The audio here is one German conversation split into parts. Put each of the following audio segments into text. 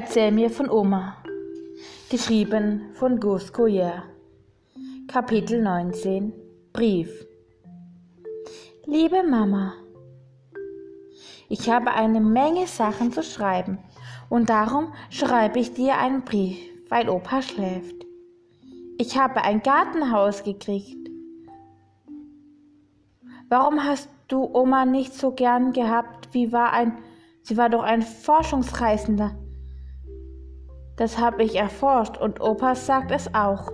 Erzähl mir von Oma. Geschrieben von Gus Collier. Kapitel 19 Brief. Liebe Mama, ich habe eine Menge Sachen zu schreiben und darum schreibe ich dir einen Brief, weil Opa schläft. Ich habe ein Gartenhaus gekriegt. Warum hast du Oma nicht so gern gehabt? Wie war ein, sie war doch ein Forschungsreisender. Das habe ich erforscht und Opa sagt es auch.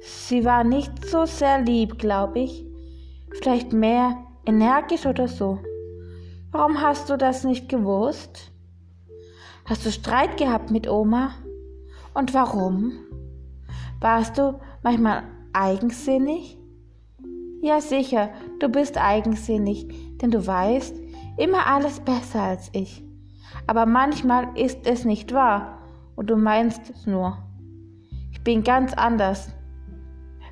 Sie war nicht so sehr lieb, glaube ich. Vielleicht mehr energisch oder so. Warum hast du das nicht gewusst? Hast du Streit gehabt mit Oma? Und warum? Warst du manchmal eigensinnig? Ja, sicher, du bist eigensinnig, denn du weißt immer alles besser als ich aber manchmal ist es nicht wahr und du meinst es nur. Ich bin ganz anders.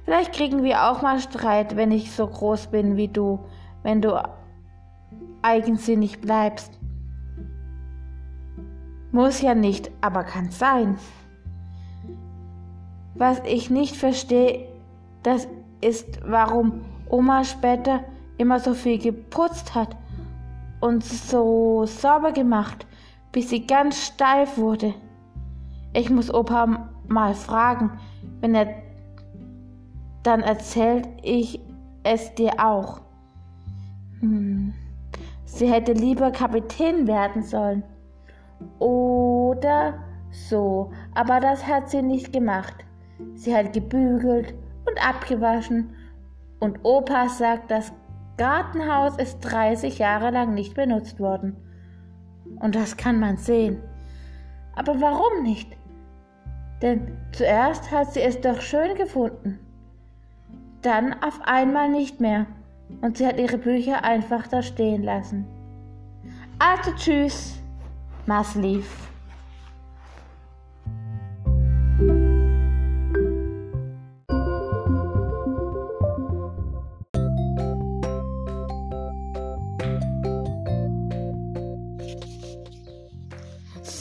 Vielleicht kriegen wir auch mal Streit, wenn ich so groß bin wie du, wenn du eigensinnig bleibst. Muss ja nicht, aber kann sein. Was ich nicht verstehe, das ist, warum Oma später immer so viel geputzt hat und so sauber gemacht bis sie ganz steif wurde. Ich muss Opa mal fragen, wenn er dann erzählt ich es dir auch. Hm. Sie hätte lieber Kapitän werden sollen. Oder so, aber das hat sie nicht gemacht. Sie hat gebügelt und abgewaschen und Opa sagt, das Gartenhaus ist 30 Jahre lang nicht benutzt worden. Und das kann man sehen. Aber warum nicht? Denn zuerst hat sie es doch schön gefunden. Dann auf einmal nicht mehr. Und sie hat ihre Bücher einfach da stehen lassen. Also tschüss, Maslief.